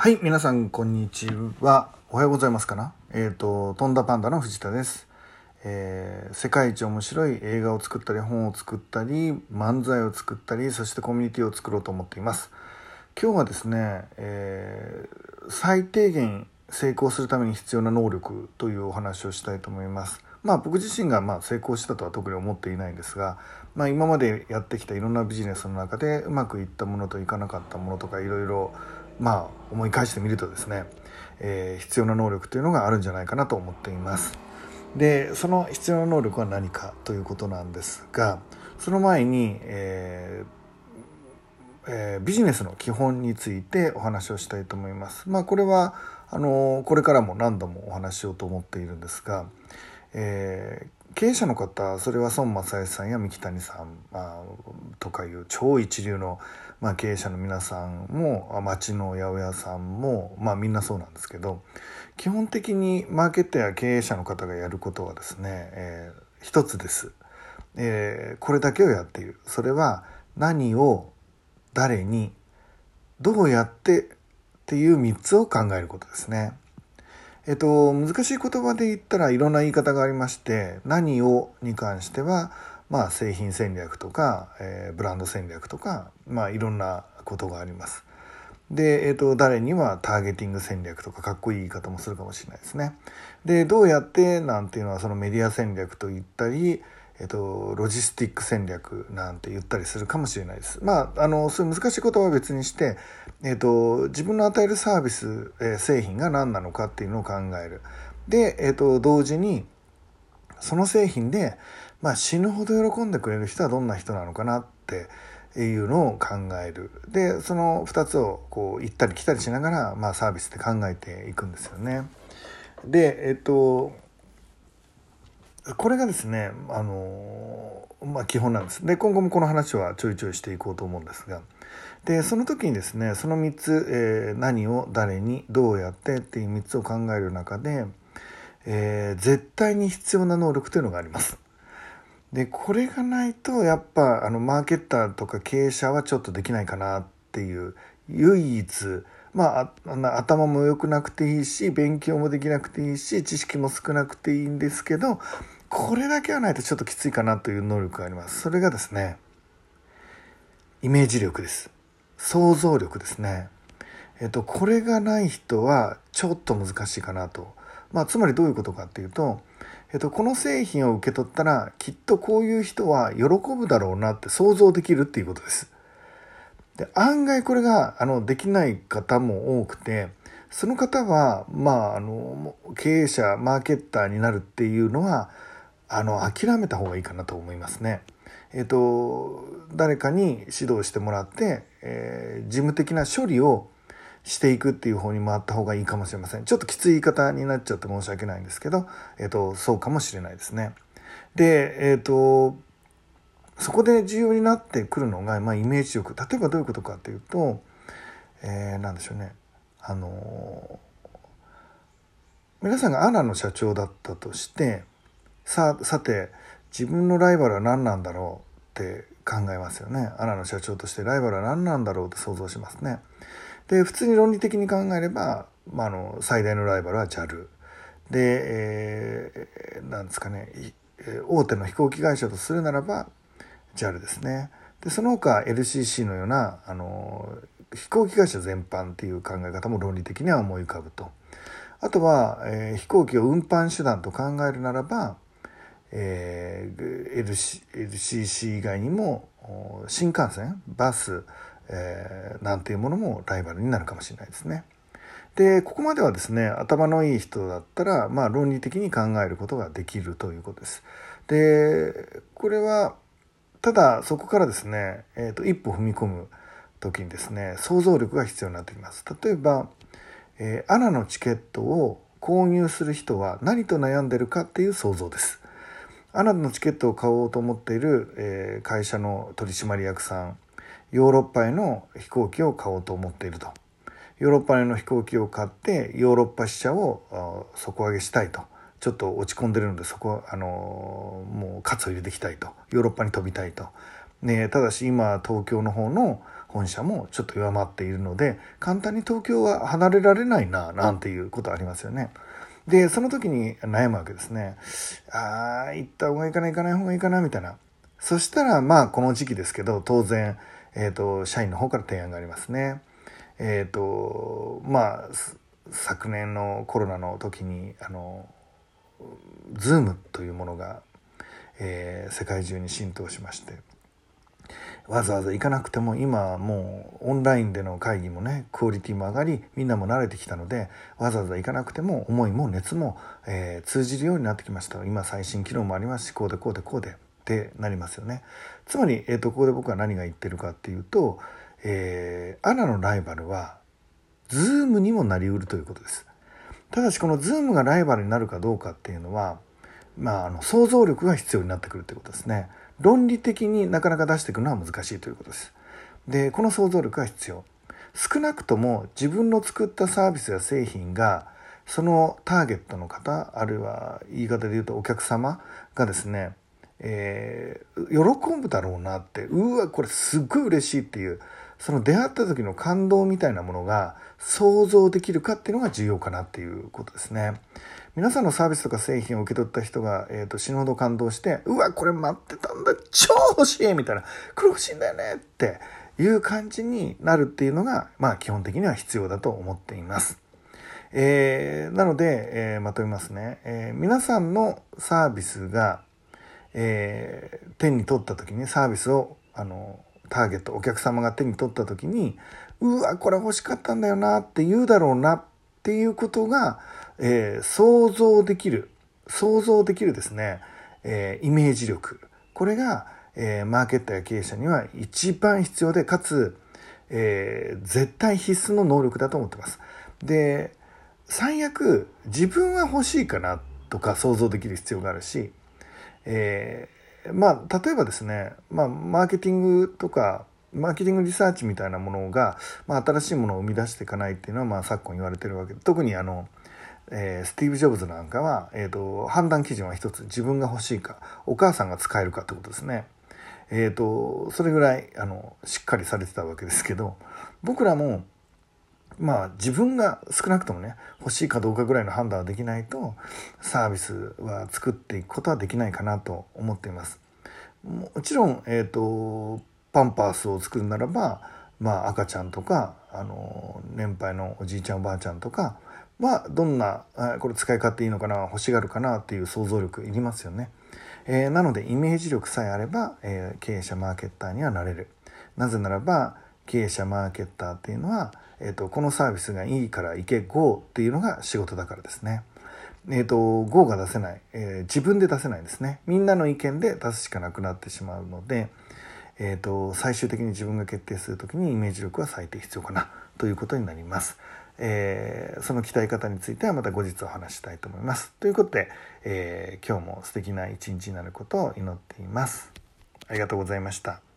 はい、皆さん、こんにちは。おはようございますかな？えっ、ー、と、とんだパンダの藤田です。えー、世界一面白い映画を作ったり、本を作ったり、漫才を作ったり、そしてコミュニティを作ろうと思っています。今日はですね、えー、最低限成功するために必要な能力というお話をしたいと思います。まあ僕自身がま成功したとは特に思っていないんですが、まあ今までやってきたいろんなビジネスの中でうまくいったものといかなかったものとかいろいろまあ思い返してみるとですね、えー、必要な能力というのがあるんじゃないかなと思っています。でその必要な能力は何かということなんですがその前に、えーえー、ビジネスの基本についてお話をしたいと思います。まあ、これはあのこれからも何度もお話しようと思っているんですが、えー、経営者の方それは孫正義さんや三木谷さん、まあ、とかいう超一流のまあ、経営者の皆さんも町の八百屋さんも、まあ、みんなそうなんですけど基本的にマーケットや経営者の方がやることはですね、えー、一つです、えー、これだけをやっているそれは何を誰にどうやってっていう3つを考えることですね。えっと、難しい言葉で言ったらいろんな言い方がありまして何をに関してはまあ、製品戦略とか、えー、ブランド戦略とか、まあ、いろんなことがあります。で、えーと、誰にはターゲティング戦略とかかっこいい言い方もするかもしれないですね。でどうやってなんていうのはそのメディア戦略と言ったり、えーと、ロジスティック戦略なんて言ったりするかもしれないです。まああのそういう難しいことは別にして、えーと、自分の与えるサービス、えー、製品が何なのかっていうのを考える。で、えー、と同時にその製品でまあ、死ぬほど喜んでくれる人はどんな人なのかなっていうのを考えるでその2つをこう行ったり来たりしながら、まあ、サービスって考えていくんですよね。でえっとこれがですねあのまあ基本なんです。で今後もこの話はちょいちょいしていこうと思うんですがでその時にですねその3つ、えー、何を誰にどうやってっていう3つを考える中で、えー、絶対に必要な能力というのがあります。でこれがないとやっぱあのマーケッターとか経営者はちょっとできないかなっていう唯一まあ頭も良くなくていいし勉強もできなくていいし知識も少なくていいんですけどこれだけはないとちょっときついかなという能力があります。それがですねイメージ力です。想像力ですね。えっとこれがない人はちょっと難しいかなと。まあつまりどういうことかっていうとえっと、この製品を受け取ったらきっとこういう人は喜ぶだろうなって想像できるっていうことです。で案外これがあのできない方も多くてその方はまああの経営者マーケッターになるっていうのはあの諦めた方がいいかなと思いますね。えっと誰かに指導してもらって、えー、事務的な処理をしていくっていう方に回った方がいいかもしれません。ちょっときつい言い方になっちゃって申し訳ないんですけど、えっ、と、そうかもしれないですね。で、えっ、と、そこで重要になってくるのが、まあ、イメージ力。例えばどういうことかっていうと、えー、なんでしょうね。あの皆さんがアナの社長だったとして、さ、さて、自分のライバルは何なんだろうって考えますよね。アナの社長としてライバルは何なんだろうって想像しますね。で普通に論理的に考えれば、まあ、あの最大のライバルは JAL で、えー、なんですかね大手の飛行機会社とするならば JAL ですね。でその他 LCC のようなあの飛行機会社全般っていう考え方も論理的には思い浮かぶと。あとは、えー、飛行機を運搬手段と考えるならば、えー、LC LCC 以外にも新幹線バスえー、なんていうものもライバルになるかもしれないですね。でここまではですね頭のいい人だったら、まあ、論理的に考えることができるということです。でこれはただそこからですね、えーと、一歩踏み込む時にですね想像力が必要になってきます。例えば、えー、アナのチケットを購入する人は何と悩んでるかっていう想像です。アナのチケットを買おうと思っている、えー、会社の取締役さんヨーロッパへの飛行機を買おうと思っていると。ヨーロッパへの飛行機を買ってヨーロッパ支社を底上げしたいと。ちょっと落ち込んでるのでそこあのもう喝を入れていきたいとヨーロッパに飛びたいと、ね、ただし今東京の方の本社もちょっと弱まっているので簡単に東京は離れられないななんていうことありますよね。でその時に悩むわけですね。ああ行った方がいいかな行かない方がいいかなみたいな。そしたらまあこの時期ですけど当然、えーと、社員の方から提案がありますね。えっ、ー、とまあ昨年のコロナの時にあの Zoom というものが、えー、世界中に浸透しましてわざわざ行かなくても今もうオンラインでの会議もねクオリティも上がりみんなも慣れてきたのでわざわざ行かなくても思いも熱も、えー、通じるようになってきました今最新機能もありますしこうでこうでこうでってなりますよねつまり、えーと、ここで僕は何が言ってるかっていうと、えー、 ANA のライバルは Zoom にもなりうるということですただしこの Zoom がライバルになるかどうかっていうのはまあ、あの想像力が必要になってくるということですね。論理的になかなか出していくのは難しいということです。でこの想像力が必要少なくとも自分の作ったサービスや製品がそのターゲットの方あるいは言い方で言うとお客様がですね、えー、喜ぶだろうなってうわこれすっごい嬉しいっていうその出会った時の感動みたいなものが想像できるかっていうのが重要かなっていうことですね。皆さんのサービスとか製品を受け取った人が、えーと、死ぬほど感動して、うわ、これ待ってたんだ、超欲しいみたいな、これ欲しいんだよねっていう感じになるっていうのが、まあ基本的には必要だと思っています。えー、なので、えー、まとめますね、えー、皆さんのサービスが、えー、手に取った時にサービスをあのターゲットお客様が手に取った時にうわこれ欲しかったんだよなって言うだろうなっていうことが、えー、想像できる想像できるですね、えー、イメージ力これが、えー、マーケットや経営者には一番必要でかつ、えー、絶対必須の能力だと思ってます。で最悪自分は欲しいかなとか想像できる必要があるし、えまあ、例えばですね、まあ、マーケティングとか、マーケティングリサーチみたいなものが、まあ、新しいものを生み出していかないっていうのは、まあ、昨今言われてるわけで、特にあの、えー、スティーブ・ジョブズなんかは、えーと、判断基準は一つ自分が欲しいかお母さんが使えるかってことですね。えーと、それぐらいあのしっかりされてたわけですけど僕らもまあ自分が少なくともね欲しいかどうかぐらいの判断はできないとサービスは作っていくことはできないかなと思っています。もちろん、えーと、パンパースを作るならば、まあ、赤ちゃんとかあの年配のおじいちゃんおばあちゃんとかはどんなこれ使い勝手いいのかな欲しがるかなっていう想像力いりますよね。えー、なのでイメージ力さえあれば、えー、経営者マーケッターにはなれる。なぜならば経営者マーケッターっていうのは、えーと、このサービスがいいから行け GO っていうのが仕事だからですね。えーと、GO が出せない、えー、自分で出せないんですね。みんなの意見で出すしかなくなってしまうので、えーと、最終的に自分が決定する時にイメージ力は最低必要かなということになります。えー、その鍛え方についてはまた後日お話したいと思います。ということで、えー、今日も素敵な一日になることを祈っています。ありがとうございました。